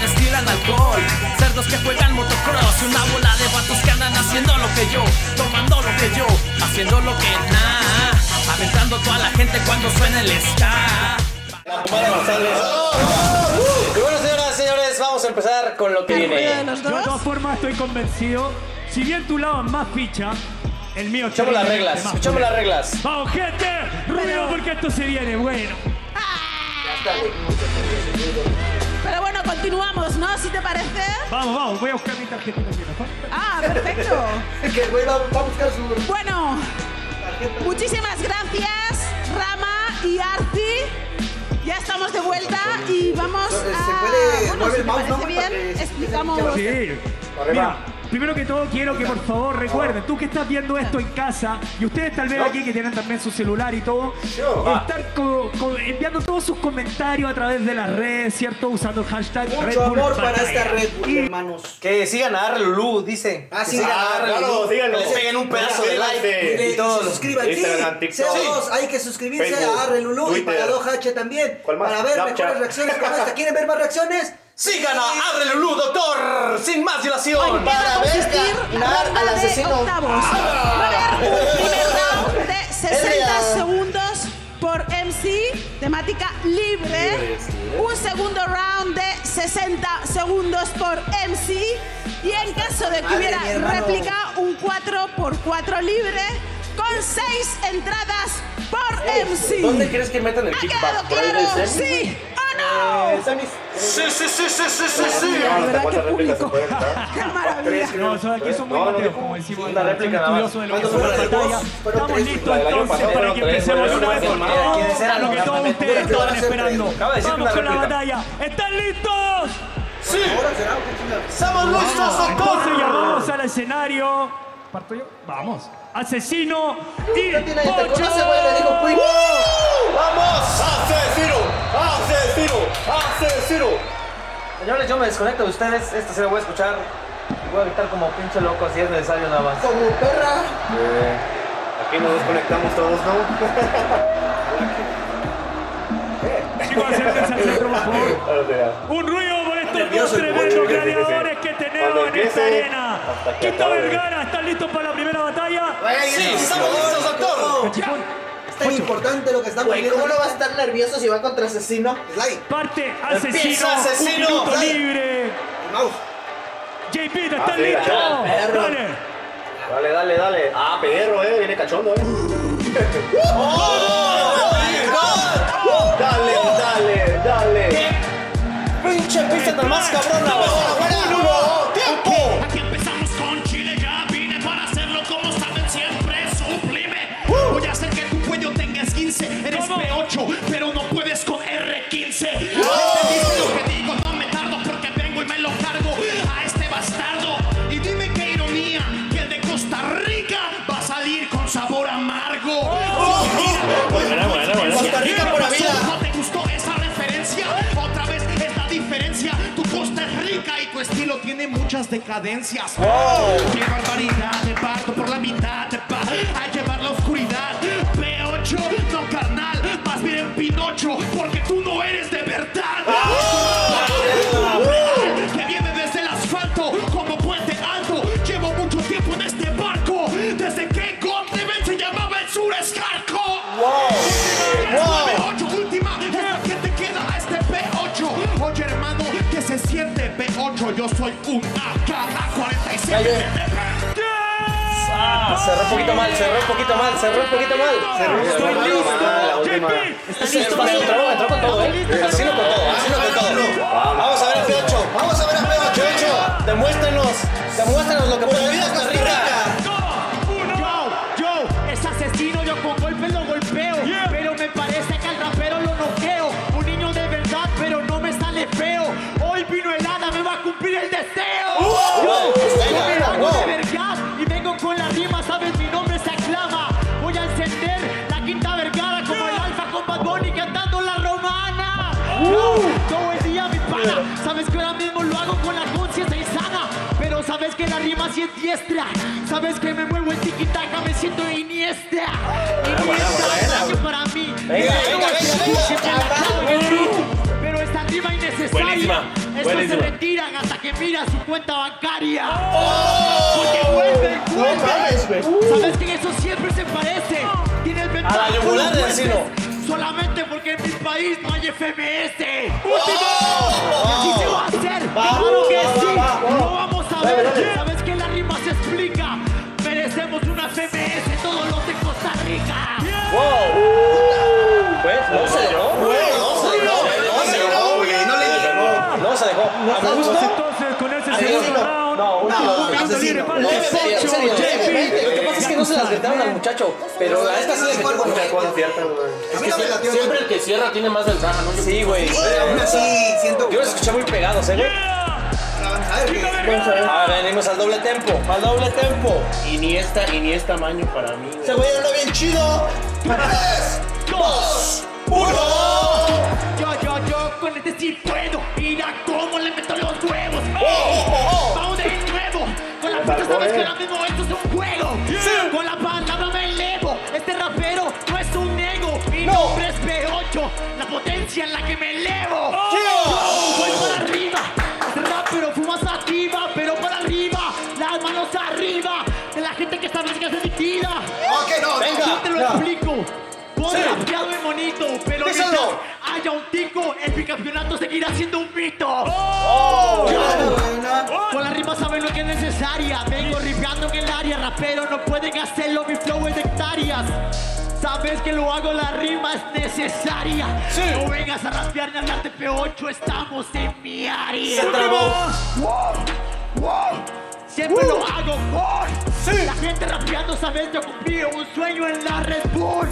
destilan alcohol. Cerdos que juegan motocross y una bola de vatos que andan haciendo lo que yo, tomando lo que yo, haciendo lo que nada, aventando toda la gente cuando suena el ska. Y bueno, señoras y señores, vamos a empezar con lo que ¿El ruido de viene. los Yo de dos? todas formas estoy convencido. Si bien tu lado es más ficha, el mío Escuchamos las reglas, escuchamos las reglas. Vamos, gente, ruido porque esto se viene bueno. Pero bueno, continuamos, ¿no? ¿Si te parece? Vamos, vamos, voy a buscar mi tarjetita. aquí, ¿no? Ah, perfecto. Que va, va a buscar su Bueno, tarjeta. muchísimas gracias, Rama y Arti. Ya estamos de vuelta y vamos Se a... puede bueno, si el te parece bien, explicamos... Sí. Mira, primero que todo quiero que por favor recuerden, tú que estás viendo esto en casa y ustedes tal vez aquí que tienen también su celular y todo, estar co- co- enviando todos sus comentarios a través de las redes, ¿cierto? Usando el hashtag Red Mucho Bull amor para Batalla. esta Red Bull, hermanos. Que sigan a Arre Lulú, dice. Ah, Que sí, sigan ah, a Arre claro, Lulú, síganlo. Que les peguen un pedazo de like. Y Y todo. se suscriban aquí. Instagram, TikTok. CO2, hay que suscribirse Facebook, a Arre Lulú y Twitter. para 2H también. ¿Cuál más? Para ver Snapchat. mejores reacciones como esta. ¿Quieren ver más reacciones? A Arre Lulú, doctor. Sin más dilación. ¿Qué va a consistir al asesino. octavos? Va a haber un primer round de 60 real. segundos por MC, temática libre. Un segundo round de 60 segundos por MC. Y en caso de que hubiera réplica, un 4 por 4 libre. Con 6 entradas por MC. ¿Dónde crees que metan el ¿Ha kickback? quedado ¿Por ahí claro? del semi? ¿Sí? Sí, sí, sí, sí, sí, sí, sí. La verdad, ¿Cuántas qué réplicas se público. ¡Qué maravilla! No, de aquí son muy mateos, como decimos. Una réplica nada más. que Estamos listos entonces para que empecemos una vez por todas lo que todos ustedes que estaban esperando. Vamos con la batalla. ¿Están listos? Sí. Estamos listos, Entonces doctor. llamamos al escenario. ¿Parto yo? Vamos. Asesino y Pocho. ¡Vamos! ¡Asesino! ¡Asesino! ¡Asesino! Señores, yo me desconecto de ustedes. Esta se la voy a escuchar. Y voy a gritar como pinche loco si es necesario nada más. Como perra. Aquí nos desconectamos todos, ¿no? Chicos, acérquense al centro, por favor. Un ruido por estos dos tremendos gladiadores que tenemos en esta arena. Acabe. Vergara, ¿están listos para la primera batalla? Sí, estamos listos, doctor. Es tan importante lo que estamos Güey, viendo. ¿cómo no va a estar nervioso si va contra asesino? Slide, parte asesino, Empieza Asesino. un minuto libre. mouse. JP, ¿están Ah, sí, listos? ah, perro. Dale. Dale, dale, dale. Ah, perro, eh. Viene cachondo, eh. Dale, dale, dale. Pinche pista tan más cabrona. ¡Fuera! ¡Tiempo! Pero no puedes con R15. ¿Entendiste lo que digo? No me tardo porque vengo y me lo cargo a este bastardo. Y dime qué ironía, que el de Costa Rica va a salir con sabor amargo. Buena, buena, buena. Costa Rica ¿Qué por la pasó? vida. ¿No te gustó esa referencia? Otra vez es la diferencia. Tu costa es rica y tu estilo tiene muchas decadencias. ¡Qué barbaridad! Te parto por la mitad, te a llevar la oscuridad. P8, porque tú no eres de verdad. Que viene desde el asfalto como puente alto. Llevo mucho tiempo en este barco, desde que God Level se llamaba el sur escarco. P8, última, es la que te queda a este P8. Oye, hermano, que se siente P8. Yo soy un AK-47. Ah, cerró un poquito mal, cerró un poquito mal, cerró un poquito mal. Estoy listo. la última. JP, ¿están Sí, listos? pasó, entró, entró con todo, ¿eh? Asesino con todo, asesino con todo. Vamos a ver a P8, vamos a ver a P8. P8, demuéstrenos, demuéstrenos lo que puede hacer Costa Rica. Yo, yo, es asesino, yo con golpes lo golpeo. Pero me parece que al rapero lo noqueo. Un niño de verdad, pero no me sale feo. Hoy vino helada, me va a cumplir el deseo. wow. Todo el día mi pana, sabes que ahora mismo lo hago con la conciencia insana. Pero sabes que la rima sí es diestra. Sabes que me muevo en tiki-taka, me siento iniesta. Iniesta, que para mí. Venga, venga, venga, Pero esta rima innecesaria. Buenísima. Estos se retiran hasta que mira su cuenta bancaria. Porque vuelven, vuelven. ¿Sabes que eso siempre se parece? Tienes ventaja. la yugular. Solamente porque en mi país no hay FMS. ¡Último! Y así se va a hacer. claro que va, sí. va, va. Lo vamos a ver. dale. ¿Sabes que la rima se explica? Merecemos una FMS todos los de Costa Rica. Pues, no se dejó. Güey, no se dejó. A gusto. entonces con ese segundo round. No, un libre para el. Lo que pasa es que no se las gritaron al muchacho, pero a esta sí le metieron cierta, güey. A mí no me latió. Siempre el que cierra tiene más ventaja, ¿no? Sí, güey. Sí, aún así siento que. Yo los escuché muy pegados, ¿eh, güey? A ver, ¿qué? A ver, venimos al doble tempo, al doble tempo. Iniesta, Iniesta tamaño para mí. Ese güey anda bien chido. Tres, dos, uno. Yo, yo, yo con este sí puedo. Mira cómo le meto los huevos. oh, Vamos de nuevo. Con la puta sabes que ahora mismo esto es un juego. Con la palabra me elevo. Este rapero Mi No. nombre es P8. La potencia en la que me elevo. Yo voy para arriba. Este rapero fuma sativa, pero para arriba. Las manos arriba. De la gente que está blanca es adictiva. Ok, no, Venga. Yo te lo Ya. explico. Pon Sí. rapeado y bonito, pero mientras haya un tico, el bicampeonato seguirá siendo un mito. Oh. Con la rima saben lo que es necesaria. Vengo ripeando en el área, rapero no pueden hacerlo, mi flow es de hectáreas. Sabes que lo hago, la rima es necesaria. No vengas a rapear ni a hablarte P8, estamos en mi área. Siempre lo hago La gente rapeando, sabes, yo cumplí un sueño en la Red Bull.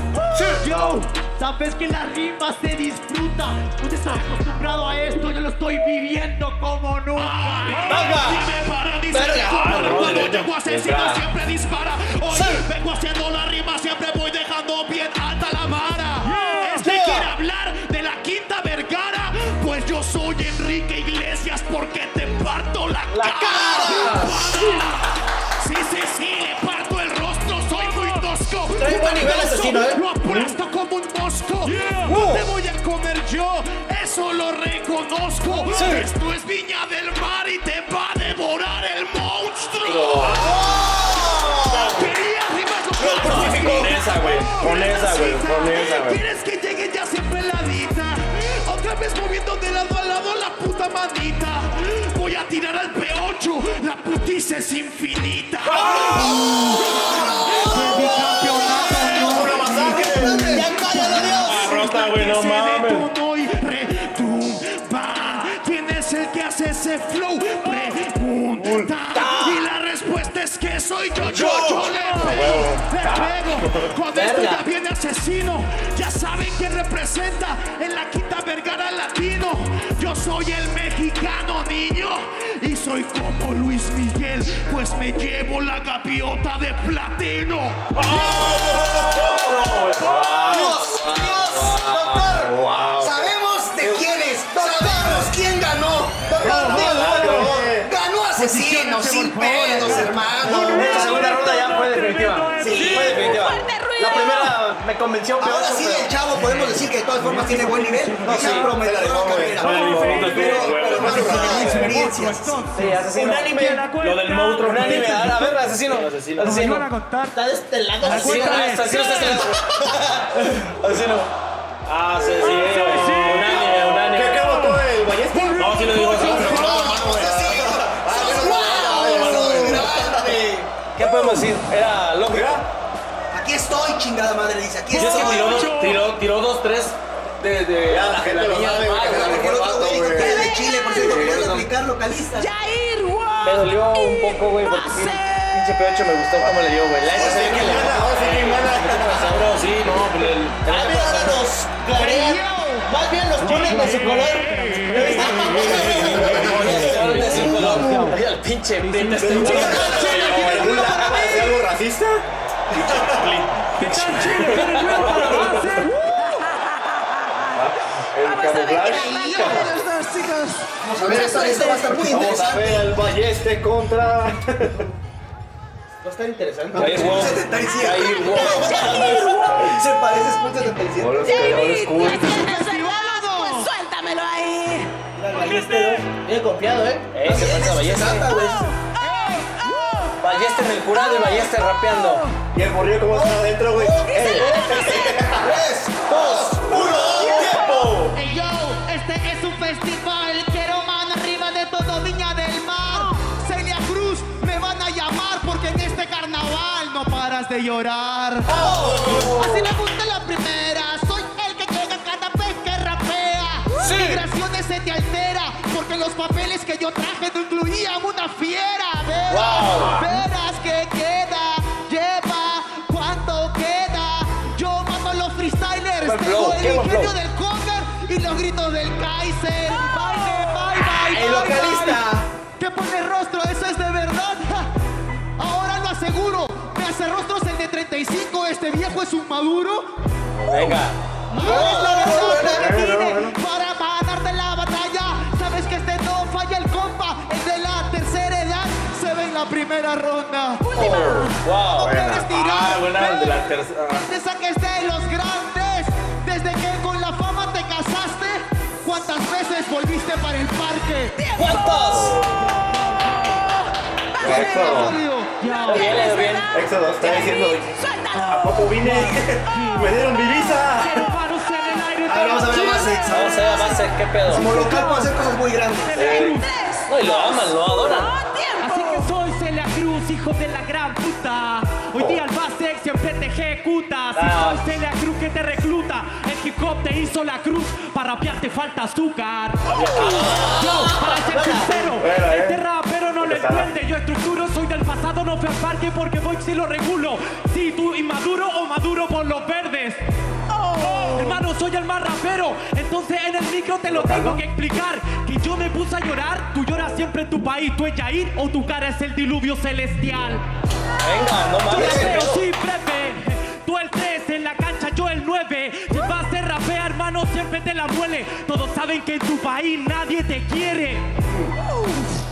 Yo, sabes que la rima se disfruta. No te estás acostumbrado a esto, yo lo estoy viviendo como nunca Venga. me para, dice cuando no, no, llego asesino siempre dispara. Hoy Sí. vengo haciendo la rima, siempre bien alta la vara. Este Yeah. quiere hablar de la quinta vergara, pues yo soy Enrique Iglesias porque te parto la, La cara. Sí, sí, sí, le parto el rostro, soy muy tosco. Trae buen nivel asesino, ¿eh? Lo aplasto como un mosco. No Uh. te voy a comer yo, eso lo reconozco. Sí. Esto es Viña del Mar y te va a devorar el monstruo. Con esa, güey. Con esa, güey. ¿Quieres que llegue ya siempre peladita? Otra vez moviendo de lado a lado la puta manita. Voy a tirar al P8, la putiza es infinita. ¡Ya cállate, Dios! Rota, güey, no Se mames. detonó y retumba. ¿Quién es el que hace ese flow? Soy yo, yo, yo le pego, le pego. Cuando esto ya viene asesino, ya saben quién representa en la quinta vergara latino. Yo soy el mexicano niño y soy como Luis Miguel, pues me llevo la gaviota de platino. Dios, Dios, doctor. Sabemos de quién es. Sabemos quién ganó. Digo, Ganó asesino, sin pedos, hermano. Convenció Ahora P8, sí, pero- el chavo podemos decir que de todas formas tiene buen nivel. No, sí, Pero, pero más no, no, tiene experiencias. Sí, asesino. Unánime. Lo del monstruo. Unánime. A a ver, asesino. Asesino. Asesino. Está de este lado. Asesino este. Asesino. Ah, sí, sí. Unánime, unánime. ¿Qué votó el Ballesta? No, sí lo digo. ¿Qué podemos decir? Era lógico. Aquí estoy, chingada madre, dice. Aquí Yo es que estoy. tiró, dos- tiró, tiró dos, tres de, de Ya, la gente lo que güey. la Porque el otro güey dijo que era de Chile, por cierto, querías aplicar localista. Jair, wow. Me dolió un poco, güey, porque sí, pinche P8 me gustó cómo le dio, güey. La neta se ve que le Pero sí, no, pues el... Ah, mira, ahora nos clarea. Más bien los ponen de su color. de. Ay, al pinche este. ¿Hace algo racista? ¿Qué tal Chile? ¿Tiene nuevo para la base? El Vamos chicos. Vamos a ver, esto, esto va a estar muy Vamos a interesante. ver al Balleste contra... Va a estar interesante. Ahí es wow. 77. Ahí, wow. Se parece School 77. David, Old school. ¿ya tienes el? Pues suéltamelo ahí. gente. Bien confiado, ¿eh? Eh, se pasa Ballester. Ballester en el jurado y Ballester rapeando. Y el morrillo como está adentro, güey. ¡Ey! Tres, dos, uno, tiempo. Ey yo, este es un festival, quiero mano arriba de todo Viña del Mar. Celia Cruz, me van a llamar porque en este carnaval no paras de llorar. Así me gusta la primera, soy el que llega cada vez que rapea. Migraciones se te altera porque los papeles que yo traje no incluían una fiera. Verás, verás que el ingenio flow. del cover y los gritos del Kaiser. Baile, bye, bye, el bye, localista. bye. ¿Qué pone rostro? ¿Eso es de verdad? Ahora lo aseguro. Me hace rostros el de 35. Este viejo es un maduro. Venga. No es la Bueno, vine bueno. para ganarte la batalla. Sabes que este no falla el compa. El de la tercera edad se ve en la primera ronda. Wow. No tirar. Ah, buena, de la tercera. Te saques de los grandes. ¿Cuántas veces volviste para el parque? ¿Cuántos? Éxodo. Bien, bien. Éxodo está diciendo. ¿A poco vine? ¡Me dieron mi visa! A ver, vamos a ver Basex. Vamos a ver base, ¿qué pedo? Como local puede hacer cosas muy grandes. ¡Tres! No, y lo aman, lo adoran. Así que soy Celia Cruz, hijo de la gran puta. Hoy día el Basex siempre te ejecuta. Si Ah. soy Celia Cruz que te recluta, hip hop te hizo la cruz. Para rapear te falta azúcar. Yo, para ser sincero, Bueno, eh. este rapero no lo entiende. Yo estructuro, soy del pasado, no fui al parque porque voy si lo regulo. Si tú inmaduro o maduro por los verdes. Hermano, soy el más rapero. Entonces en el micro te lo tengo que explicar. Que yo me puse a llorar. Tú lloras siempre en tu país. Tú es Yair o tu cara es el diluvio celestial. Venga, no mames, sí. Tú el 3 en la cancha, yo el 9. Hermano, siempre te la muele. Todos saben que en tu país nadie te quiere.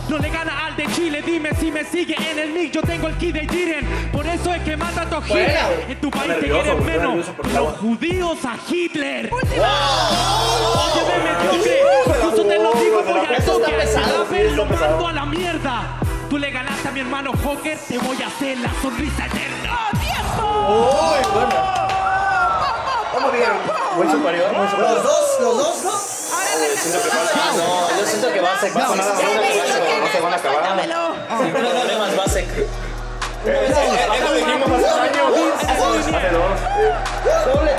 No le gana al de Chile, dime si me sigue en el mic, yo tengo el key de Jiren. Por eso es que mata a tu gira. Buena. En tu país te quieren menos. Los judíos a Hitler. Oye, ve, mediocre. Incluso te lo digo, voy al toque. pesado. mando a la mierda. Tú le ganaste a mi hermano Joker, te voy a hacer la sonrisa eterna. Muy buena. ¿Cómo bien? Muy superior, muy Los superior. dos, los dos, ¿no? Siento que falta. No, yo siento que No, nada, sin no, se van a acabar. Sin problemas Basek. Eso dijimos hace un año. Hace dos. Doble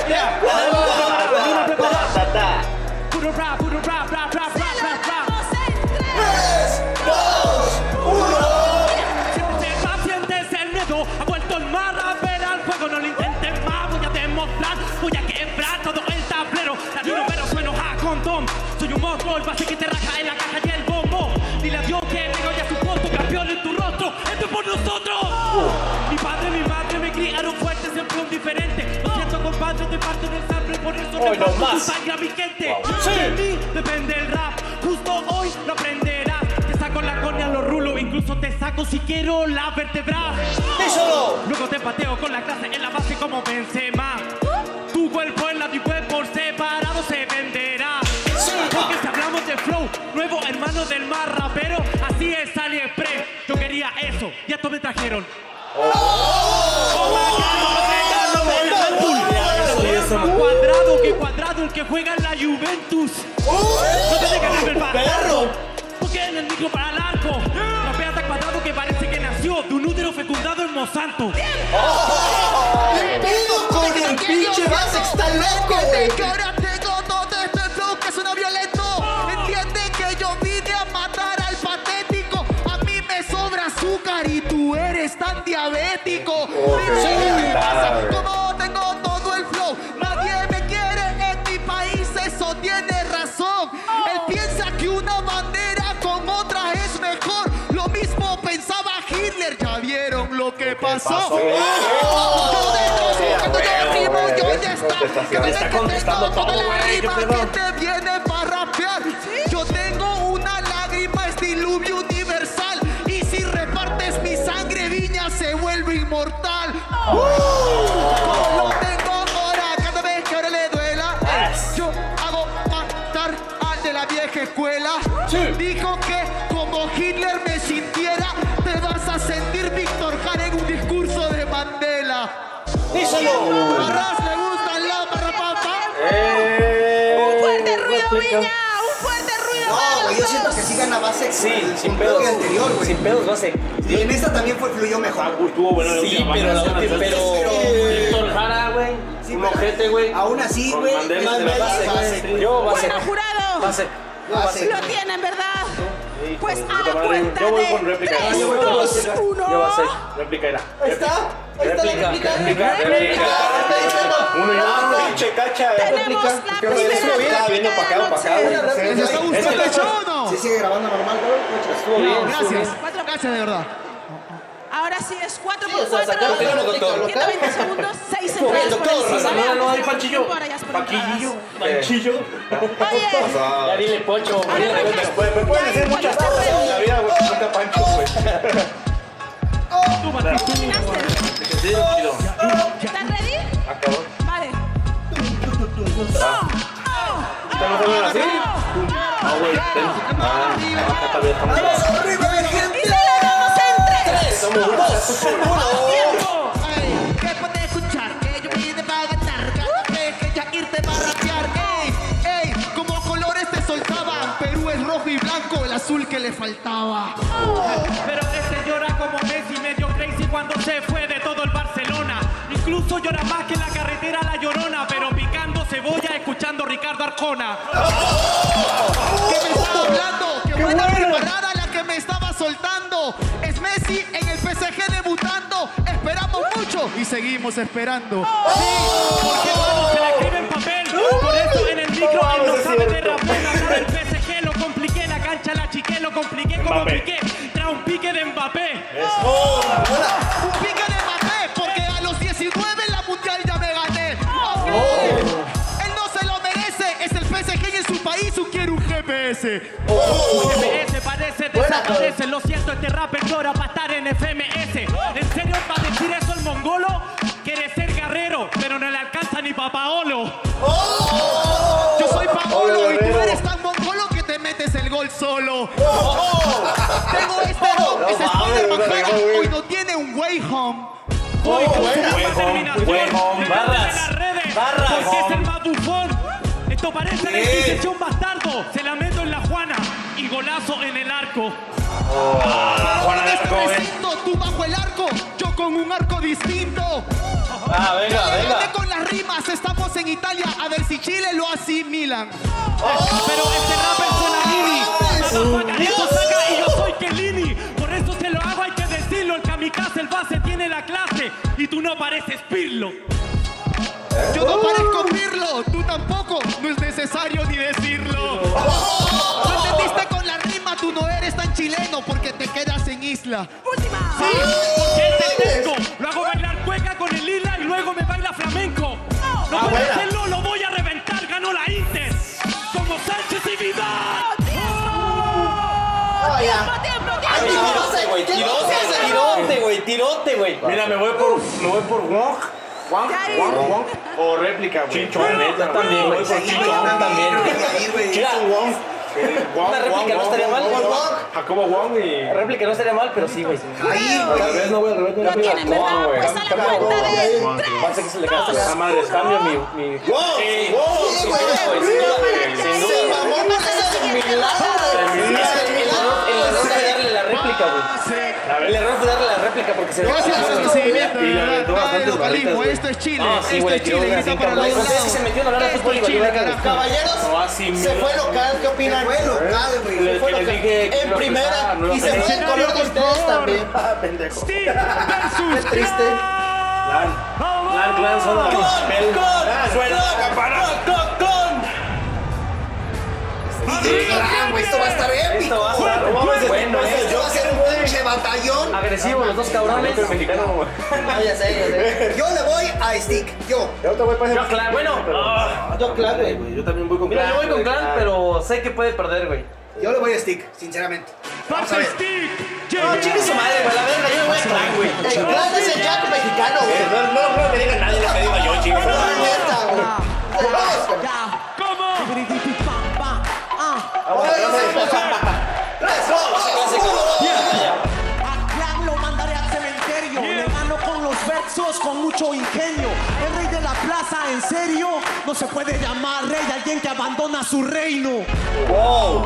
ta. Puro rap, puro rap, rap, rap. Por eso Hoy no tu más. sangre a mi gente. Sí. De mí depende el rap. Justo hoy lo aprenderás. Te saco la cornea, lo rulo. Incluso te saco si quiero la vértebra. Díselo. Luego te pateo con la clase en la base como Benzema. Tu cuerpo en la web por separado se venderá. Porque si hablamos de flow, nuevo hermano del mar rapero, así es AliExpress. Yo quería eso, ya todos me trajeron. Cuadrado, que juega en la Juventus. No te dejes de ver, Perro. porque en el micro para el arco. Rapea tan cuadrado que parece que nació de un útero fecundado en Monsanto. ¿Qué pedo con el pinche Basex? Está loco, güey. Que ahora tengo todo este flow que suena violento. Entiende que yo vine a matar al patético. A mí me sobra azúcar y tú eres tan diabético. Dime qué te pasa, pasó. Yo dentro, cuando yo ya está. Me Está contestando toda todo, güey, ¿qué pedo? Díselo. Arras le gustan la parrapapa. Un fuerte ruido, Viña. Un fuerte ruido. No, güey, yo siento que sí gana base Sí, sin pedos. anterior, güey. Sin pedos va a ser. Y en esta también fue fluyó mejor. Estuvo bueno la Sí, pero la banda, última- pero- pero- Víctor Jara, güey. Sí, un ojete, güey. Aún así, güey. Yo va a ser. Bueno, jurado. Va a ser. Base. Lo tienen, ¿verdad? Pues a la cuenta Yo voy de con réplica. 3, Yo voy con 2, réplica. 1. Yo va a ser. Réplica. Ahí está. Ahí está la Réplica, réplica. réplica, réplica. Uno y uno. Pinche cacha de Tenemos réplica. la ¿Qué onda? primera Estuvo bien. Estaba viendo para acá, réplica para acá, de güey. la noche. ¿Les está gustando el show o no? Sí, sigue grabando normal. Estuvo bien. Gracias. bien. Gracias de verdad. Ahora sí es 4 Sí, por o sea, 4. sacamos el doctor. 120 segundos, 6 Estuvo bien, entradas por doctor. encima. No, no, no, hay panchillo. Panchillo. Oye, Ya dile pocho. Me pueden decir muchas cosas en la vida, güey. Nunca Pancho, güey. Sí, chido. ¿Estás ready? Acabó. Vale. ¿Te lo ponen así? Ah, güey. Ah, estamos. En 3. Somos uno. Azul que le faltaba. Pero este llora como Messi, medio crazy cuando se fue de todo el Barcelona. Incluso llora más que en la carretera La Llorona, pero picando cebolla escuchando Ricardo Arjona. ¿Qué me estaba hablando? Qué buena preparada la que me estaba soltando. Es Messi en el PSG debutando. Esperamos mucho y seguimos esperando. Porque hermano se la escribe en papel. Por eso en el micro él no sabe de PSG pique de Mbappé. Un pique de Mbappé porque a los 19 en la mundial ya me gané. Ok. Él no se lo merece. Es el PSG en su país un quiere un GPS. FMS parece desaparece. Lo siento, este rapper llora para estar en FMS. ¿En serio va a decir eso el mongolo? Quiere ser guerrero, pero no le alcanza ni pa' Paolo. Yo soy Paolo y tú eres tan mongolo que te metes el gol solo. Tengo este don, es Spider-Man juega, hoy no tiene un way home. Hoy con su buen nueva home, terminación, buen home. me Barras, meten en las redes, barras, porque es el más bufón. Esto parece la Inquisición bastardo. Se la meto en la Juana y golazo en el arco. Juana En este recinto, tú bajo el arco, yo con un arco distinto. Ah, venga, venga. con las rimas, estamos en Italia, a ver si Chile lo asimilan. Pero este rapper suena esto saca y yo y tú no pareces Pirlo. Yo no parezco Pirlo, tú tampoco, no es necesario ni decirlo. ¿No entendiste con la rima? Tú no eres tan chileno porque te quedas en isla. Última. Sí, porque este tengo. Lo hago bailar cueca con el lila y luego me baila flamenco. No Ah, puedo hacerlo, lo voy a reventar. Ganó la Inter. Como Sánchez y Vidal. Tiempo, tiempo, Ay, tiempo. Tirote, güey. Tirote, tirote, güey. Tirote, güey. Mira, me voy por, me voy por Wong. Wong, Wong, Wong. O réplica, güey. Chinchón, neta, también, güey. Por Chinchón también. Mira, Wong. Wong, Una réplica Wong, no estaría Wong, mal. Wong, Wong. Wong. Jacobo Wong y... La réplica no estaría mal, pero sí, güey. Ahí, Al güey. revés, no, güey, al revés. no. Pues a la cuenta de Pasa que se le gasta. Ah, madre, cambio mi... Sí, Sí, güey. Sin duda, güey. Sin Se duda. esa de milagro. El error fue darle la réplica, güey. El error fue darle la réplica porque se Gracias por seguimiento, Y le aventó bastantes esto es Chile, Ah, sí, esto güey, es Chile, grita para los lados. Es que se hablar de fútbol y Chile. Caballeros, No, así, se fue local. ¿Qué opinan? Fue local, güey. Les- Fue local. En primera. Y se fue en empezar. color de ustedes también. Pendejo. Steve versus Qué triste. Güey, Esto va a estar épico. Esto va a estar bueno. Esto va a ser un pinche batallón. Agresivo los dos cabrones. Yo mexicano, güey. Ya sé, ya sé. Yo le voy a Stick. Yo. Yo te voy para Yo, clan, bueno. ah, Yo, claro. güey. Yo también voy con Mira, clan. yo voy con clan, pero sé que puede perder, güey. Yo le voy a Stick, sinceramente. Vamos a ver. Stick. No, chingue su madre, güey. La verga, yo me voy a clan, güey. El clan es el Jack mexicano, güey. Eh, No, no, no me diga nadie lo que diga yo, neta, güey. Vamos, güey. ¿Cómo? A Clan lo mandaré al cementerio. Le gano con los versos, con mucho ingenio. El rey de en serio, no se puede llamar rey de alguien que abandona su reino.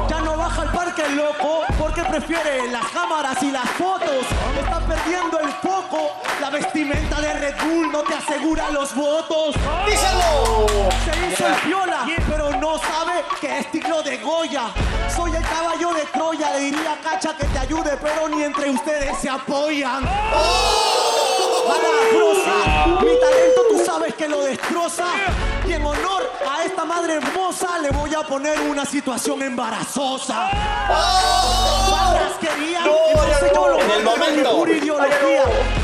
Ya no baja al parque loco porque prefiere las cámaras y las fotos. Está perdiendo el foco. La vestimenta de Red Bull no te asegura los votos. ¡Díselo! Se hizo el viola, pero no sabe que es tiglo de Goya. Soy el caballo de Troya, le diría a Cacha que te ayude, pero ni entre ustedes se apoyan. Malagrosa, mi talento tú sabes que lo destroza. Y en honor a esta madre hermosa le voy a poner una situación embarazosa. Palabras querían, entonces yo lo En el momento. pura ideología. Clan, clan,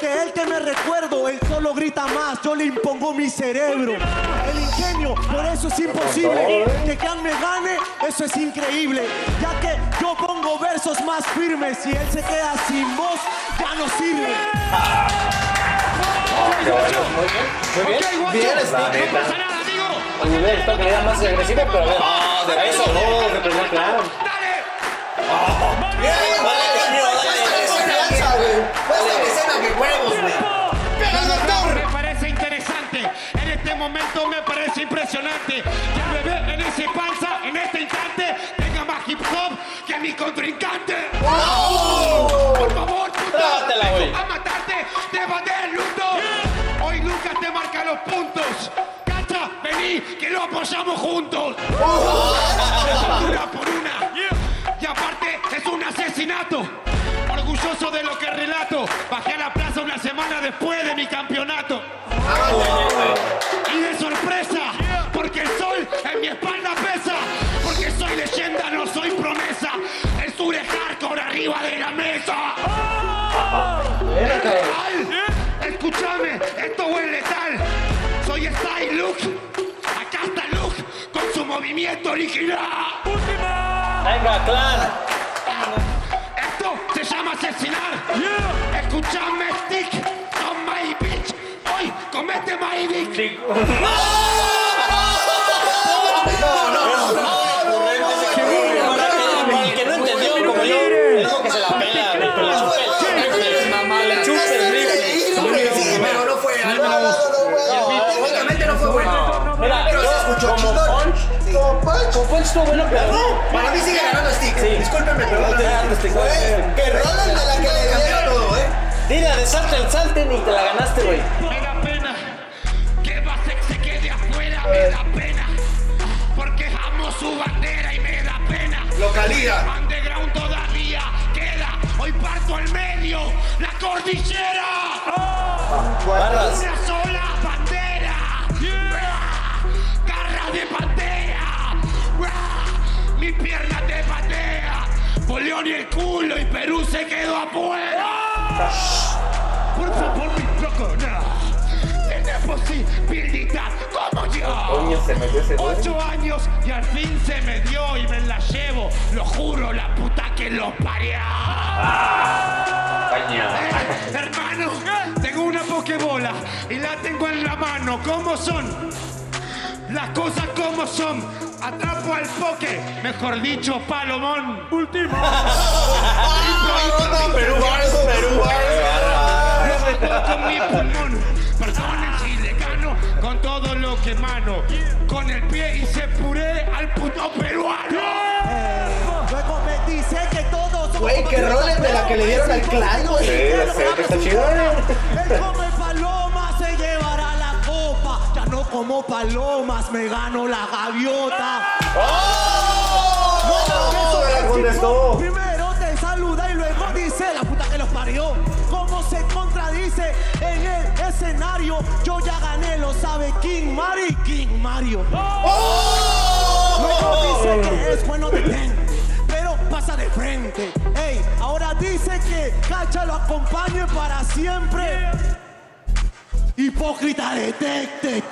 que él que me recuerdo, él solo grita más, yo le impongo mi cerebro. El ingenio, por eso es imposible. Que Clan me gane, eso es increíble. Ya que yo pongo versos más firmes y él se queda sin voz, ya no sirve. Muy bien. Bien, La Stick. neta. El nivel espero que digan más agresivo, pero a ver. No, de Eso. no. Bien, dale, caño, dale. Huevos, güey. Me parece interesante. En este momento me parece impresionante. Que el bebé en ese panza, en este instante, tenga más hip hop que mi contrincante. Por favor, güey. Vengo A matarte, te maté el luto. Hoy Lucas te marca los puntos. Cacha, vení, que lo apoyamos juntos. Una por una. Mesa. Letal. Escúchame, esto es letal. Soy Style Luke. Acá está Luke con su movimiento original. Venga, clan. Esto se llama asesinar. Escuchame, Stick. Son my bitch. Hoy comete my dick. estuvo bueno, pero no. Para mí sigue ganando Stick. Discúlpenme, pero No te ganas, Stick. Fue que Roland de la que le cambió todo, ¿eh? Dile de salte el salte ni te la ganaste, güey. Me da pena que Basek se quede afuera. Me da pena porque amo su bandera y me da pena. Localidad. Underground todavía queda. Hoy parto al medio la cordillera. Barras. Pierna te patea. Polión y el culo y Perú se quedó afuera. Por favor, mi loco, no. Tienes posibilidad como yo. Coño, se metió ese güey. Ocho años y al fin se me dio y me la llevo. Lo juro, la puta que los parió. Caña. Eh, hermano, tengo una pokebola y la tengo en la mano. ¿Cómo son? Las cosas como son. Atrapo al poke, mejor dicho, palomón. Último. Perú, Perú, Lo meto con mi pulmón. Perdonen si le gano con todo lo que mano. Con el pie y se puré al puto peruano. Luego me dice que todos somos Güey, qué roles de la que le dieron al clan, güey. Sí, que está chido. Como palomas, me gano la gaviota. ¡Oh! Me la es contestó. Primero te saluda y luego dice la puta que los parió. Cómo se contradice en el escenario. Yo ya gané, lo sabe King Mari, King Mario. Luego dice que es bueno de frente, pero pasa de frente. Ey, ahora dice que Cacha lo acompañe para siempre. Hipócrita detected.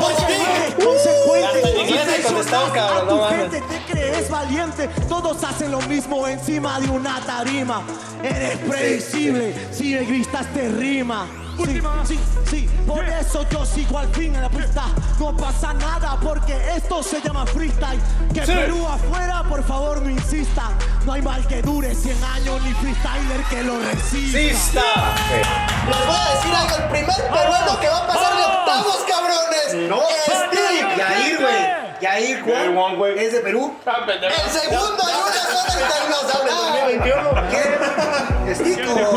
Porque eres consecuente. Hasta en inglés Si te cabrón, a tu no mames. gente, te crees valiente. Todos hacen lo mismo encima de una tarima. Eres predecible si me gritas te rima. Última. Sí, sí, por eso yo sigo al fin en la pista. No pasa nada porque esto se llama freestyle. Que Perú afuera, por favor, no insista. No hay mal que dure 100 años ni freestyler que lo resista. ¡Sista! Les voy a decir algo, el primer peruano que va a pasar de octavos, cabrones. No, Steve. Yair, güey. Yair, Juan. Es de Perú. El segundo ¿Qué? Estico. El.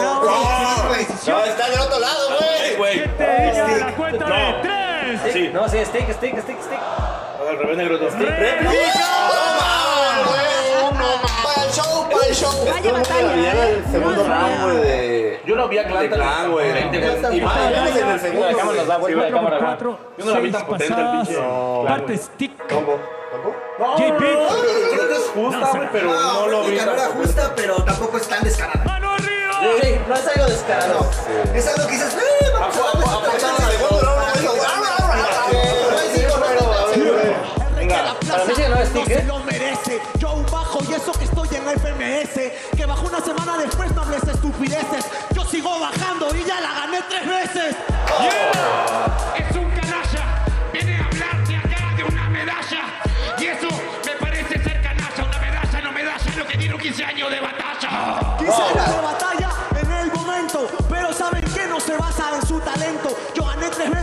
No, está del otro lado, güey. güey. Te diga la cuenta de No. tres. Sí. No, sí, stick, stick, stick, stick. Al revés negro. Stick. Para el show, para el show. Vaya batalla, ¿eh? segundo round, güey, de. Yo no vi a clan, güey. Y Ah, vienes en el segundo. La cámara nos da vuelta por cámara. Yo no la vi tan potente el pinche. Parte stick. ¿Cómo? ¿Cómo? No, JP. no, no, creo que es justa, güey, pero no lo vi. no era justa, pero tampoco es tan descarada. ¡Mano arriba! Sí, no es algo descarado. Es algo que dices, eh, vamos a Para mí sí no es no se ¿eh? lo merece. Yo un bajo y eso que estoy en FMS. Que bajo una semana después no hables estupideces. Yo sigo bajando y ya la gané tres veces. Es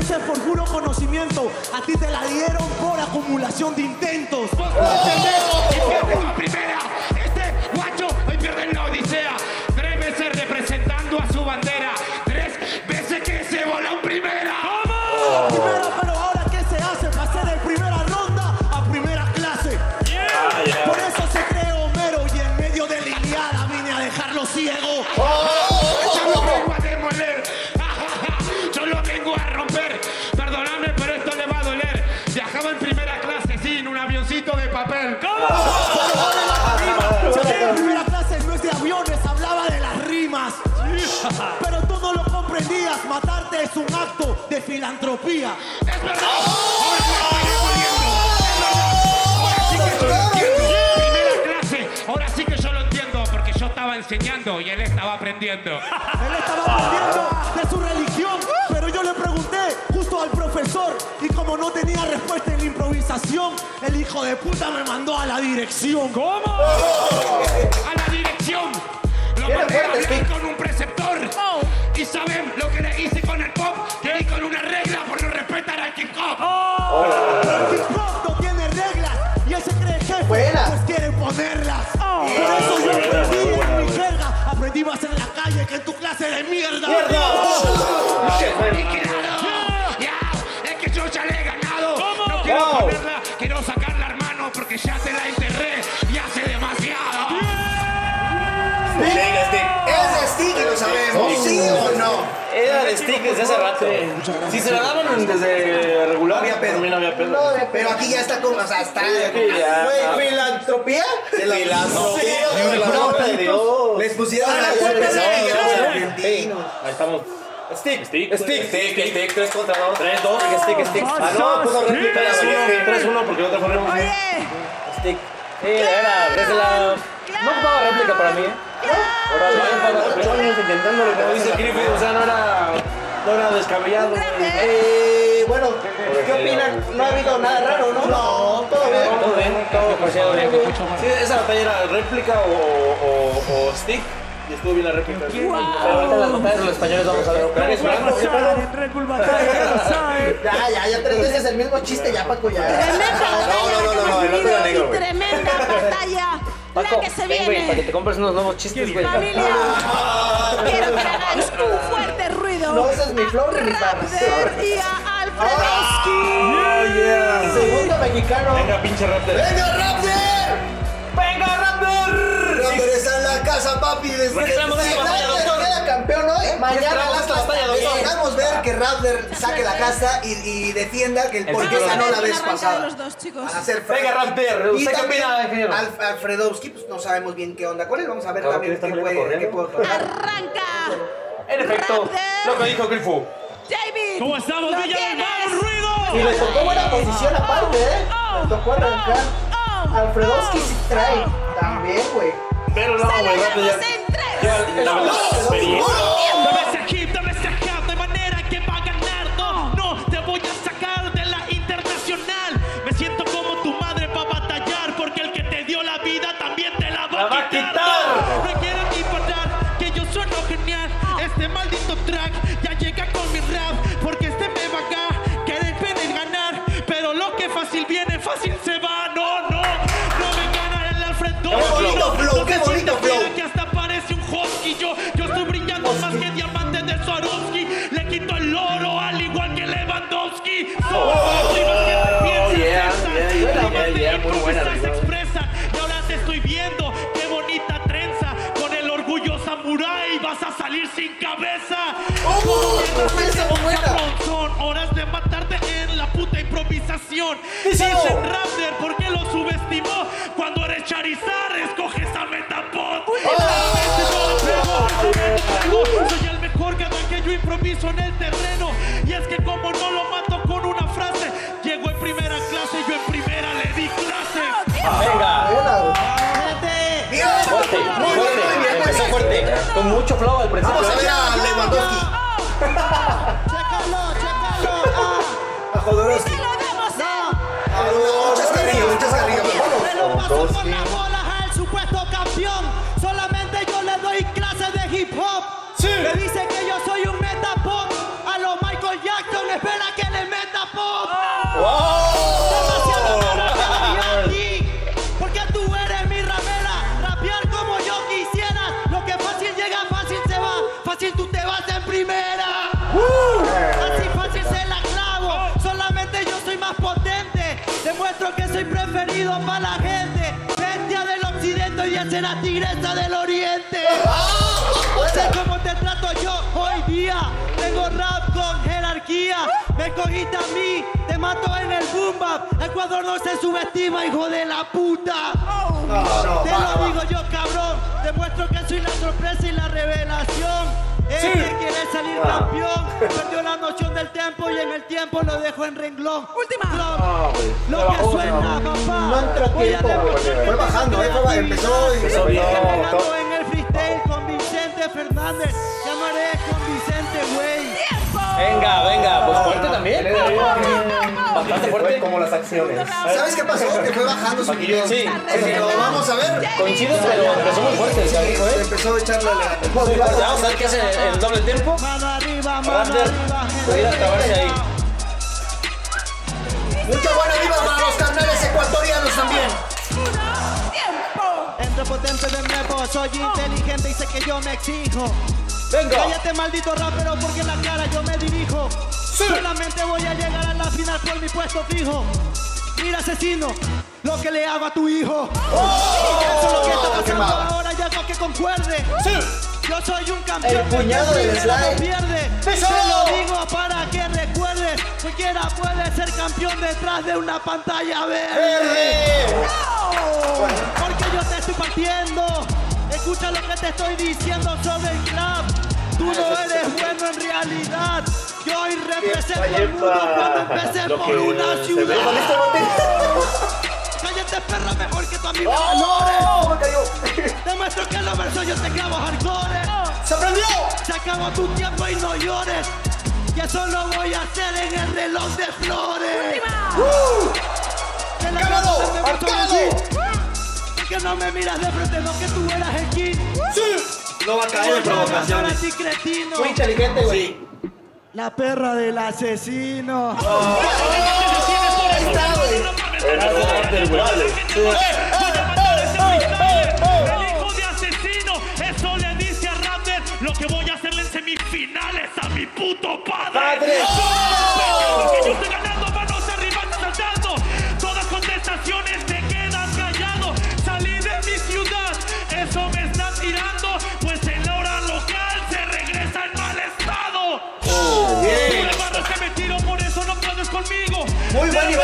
veces por puro conocimiento. A ti te la dieron por acumulación de intentos. De filantropía. Es verdad. Ahora sí que yo lo entiendo. Primera clase. Ahora sí que yo lo entiendo. Porque yo estaba enseñando y él estaba aprendiendo. Él estaba aprendiendo de su religión, pero yo le pregunté justo al profesor y como no tenía respuesta en la improvisación, el hijo de puta me mandó a la dirección. ¿Cómo? A la dirección. Lo mandé a hablar con un preceptor. Y saben lo que le hice con el pop. Que di con una regla por no respetar al King Kong. El hip hop no tiene reglas y él se cree jefe, Buena. pues quiere ponerlas. Por eso yo aprendí en mi jerga, aprendí más en la calle que en tu clase de mierda. Y claro, ya, es que yo ya le he ganado. No quiero Wow. ponerla, quiero sacarla, o no? Era de stick desde hace rato. Si se la daban desde regular, No había pedo. también había pedo. Pero aquí ya está como, o sea, está. Güey, filantropía. Filantropía. Les pusieron la golpe de. Ahí estamos. Stick. Stick. Stick. Stick, stick, 3 contra 2. 3, 2. Stick, stick. Ah, no, puso réplica la 3-1, 3-1 porque otra. Oye, Stick. Sí, era desde la. No ocupaba réplica para mí. ¿eh? Ocho años intentándolo, como dice Griffith, o sea, no era, no era descabellado. Eh, bueno, ¿qué opinan? No ha habido nada raro, ¿no? No, todo bien. Todo bien, todo demasiado bien. Sí, esa batalla era réplica o, o, o stick. Y estuvo bien la réplica. Pero ahorita las batallas de los españoles vamos a ver y. ¿Qué pedo? En Red Bull Batalla, ya. Ya, ya, ya tres veces el mismo chiste, ya Paco, ya. tremenda batalla no, no, la que no, hemos el otro era negro, y güey. tremenda batalla Paco, la que se ven, güey, para que viene. te compres unos nuevos chistes, güey. Familia, quiero que hagáis un fuerte ruido. No uses mi flow ni mis barras. Raptor y a Alfredowski. Oh, yeah. Segundo mexicano. Venga, pinche Raptor. ¡Venga, Raptor! ¡Venga, Está en la casa, papi. Desde Raptor doctor. queda campeón hoy, mañana esta batalla, doctor. Esperamos ver que Raptor saque la casa y, y defienda que el por qué ganó la vez pasada. los dos, chicos. Van a ser Venga, Raptor, Y ¿usted qué también opina, ingeniero? Alf- Alfredowski, pues no sabemos bien qué onda con él. Vamos a ver también que qué puede, qué. Arranca. En efecto, lo que dijo Grifo. David. ¿Cómo estamos, Villa del Mar? tienes. ¡Un ruido! Y le tocó buena posición aparte, ¿eh? Le tocó arrancar. Oh, Alfredowski sí trae también, güey. Pero no, güey, rato la, la experiencia. Dame ese hip, dame ese acá, de manera que va a ganar. No, no, te voy a sacar de la internacional. Me siento como tu madre para batallar, porque el que te dio la vida también te la va, a quitar. No, quiero ni parar, que yo sueno genial. Este maldito track ya llega con mi rap, porque este me va a ganar. Querer, ganar, pero lo que fácil viene, fácil se va. Qué bonito flow, qué bonito. Que hasta parece un husky. Yo, yo estoy brillando más que diamantes de Swarovski. Le quito el oro al igual que Lewandowski. Oh, yeah, yeah, yeah, yeah, muy buena, expresa y ahora te estoy viendo. Qué bonita trenza. Con el orgullo samurái vas a salir sin cabeza. ¡Oh! Improvisación. Dicen Raptor, ¿por qué lo subestimó? Cuando eres Charizard, escoges a Metapod. Pego, me entrego. Soy el mejor cada que yo improviso en el terreno. Y es que como no lo mato con una frase, llego en primera clase, yo en primera le di. Venga. Fuerte, Muy bien, muy fuerte. bien, muy Empezó bien. fuerte. Con mucho flow al principio. Vamos a ver a Lewandowski. Chécalo, chécalo. Ah, A Jodorowsky. 12. Las bolas al supuesto campeón. Solamente yo le doy clases de hip hop. Sí. Me dice que yo soy un metapop. A los Michael Jackson, espera que le meta pop. Soy preferido para la gente. Bestia del occidente y la tigresa del oriente. Sé cómo te trato yo hoy día. Tengo rap con jerarquía. Me cogiste a mí, te mato en el boom bap. Ecuador no se subestima, hijo de la puta. Te lo digo yo, cabrón. Demuestro que soy la sorpresa y la revelación. El que quiere salir campeón perdió la noción del tiempo y en el tiempo lo dejo en renglón. Última. Lo que suena, papá. Voy a demostrar Fue bajando, eh, empezó y Empezó bien. Pegando en el freestyle con Vicente Fernández. Llamaré con Vicente, güey. Venga, venga. Pues fuerte también. Bastante fuerte. Como las acciones. ¿Sabes qué pasó? Que fue bajando su nivel. Sí, Pero vamos a ver. Coincido, pero empezó muy fuerte el Se ¿eh? empezó a echarle la... Vamos a ver qué hace el doble tiempo. Mano arriba, mano Raptor, arriba. pudiera acabarse ahí. Mucha buena viva para los carnales ecuatorianos también. Tiempo. Entre potente de nuevo, soy inteligente y sé que yo me exijo. Venga. Cállate maldito rapero porque en la cara yo me dirijo. Solamente voy a llegar a la final por mi puesto fijo. Mira asesino, lo que le hago a tu hijo. Eso es lo que está pasando quemada. ahora, ya no que concuerde. Yo soy un campeón El puñado no slide. pierde. ¡Eso! Te lo digo para que recuerdes. Cualquiera puede ser campeón detrás de una pantalla verde. Porque yo te estoy partiendo. Escucha lo que te estoy diciendo sobre el club. Tú no eres bueno en realidad. Yo hoy represento el mundo cuando empecé por una ciudad. este. Cállate, perra, mejor que tú a mí me ¡Oh! valores. Me cayó. Demuestro que en los versos yo te clavo hardcore. ¡Se prendió! Se acabó tu tiempo y no llores. Que eso lo voy a hacer en el reloj de flores. De la ¡Ganado! De Beto ¡Arcado! Messi. ¿Por qué no me miras de frente? No que tú eras el king. No va a caer en provocaciones. Muy inteligente, güey. La perra del asesino. Güey. El hijo de asesino, eso le dice a Raptor lo que voy a hacerle en semifinales a mi puto padre. ¡Padre!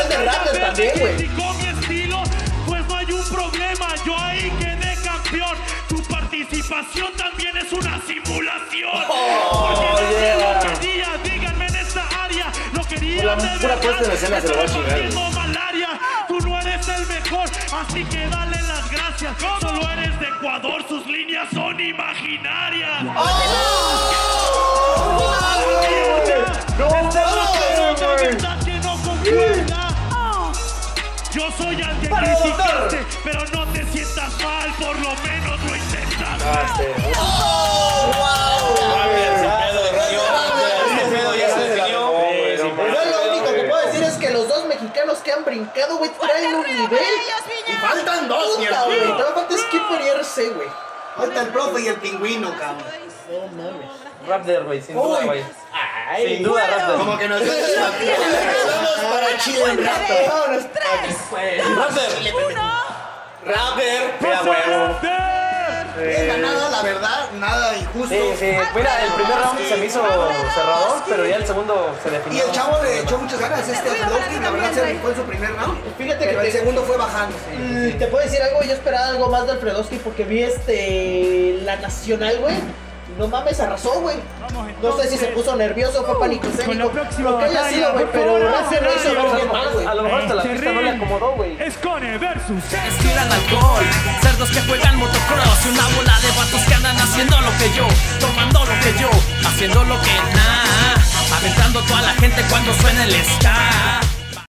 Nivel de también, güey. Y con mi estilo, pues no hay un problema. Yo ahí quedé campeón. Tu participación también es una simulación. Porque no sé lo que día, díganme en esta área. Lo quería Pura- de pura puesta en escena se lo va a chingar, malaria. Tú no eres el mejor, así que dale las gracias. Solo eres de Ecuador, sus líneas son imaginarias. Yo soy alguien que criticaste, pero no te sientas mal. por lo menos lo intentaron. Yo lo único que puedo decir es que los dos mexicanos que han brincado, güey, traen un nivel. Y faltan dos, Puta, mierda. güey. Todavía falta Skipper y RC, güey. Falta el profe y el pingüino, cabrón. No mames. Raptor, güey, sin duda, Uy. Sin duda, Raptor. Como que nos Vamos para Chile un rato. Vámonos. Raptor. Rapper. Mira, huevo. Venga, nada, la verdad, nada injusto. Sí, sí. Mira, el primer round se me hizo cerrador, pero ya el segundo se Y definió. el chavo le echó muchas ganas este Alfredowski, la verdad se rifó en su primer round. Fíjate Pero que el te, segundo fue bajando. Mm, te puedo decir algo, yo esperaba algo más de Alfredowski porque vi este la nacional, güey. No mames, arrasó, güey. No sé si se puso nervioso, fue pánico escénico. Lo que haya sido, güey, pero se lo hizo ver bien mal, güey. A lo mejor hasta la pista no le acomodó, güey. Es Cone versus Estiran alcohol, cerdos que juegan motocross y una bola de vatos que andan haciendo lo que yo, tomando lo que yo, haciendo lo que nada, aventando toda la gente cuando suena el ska.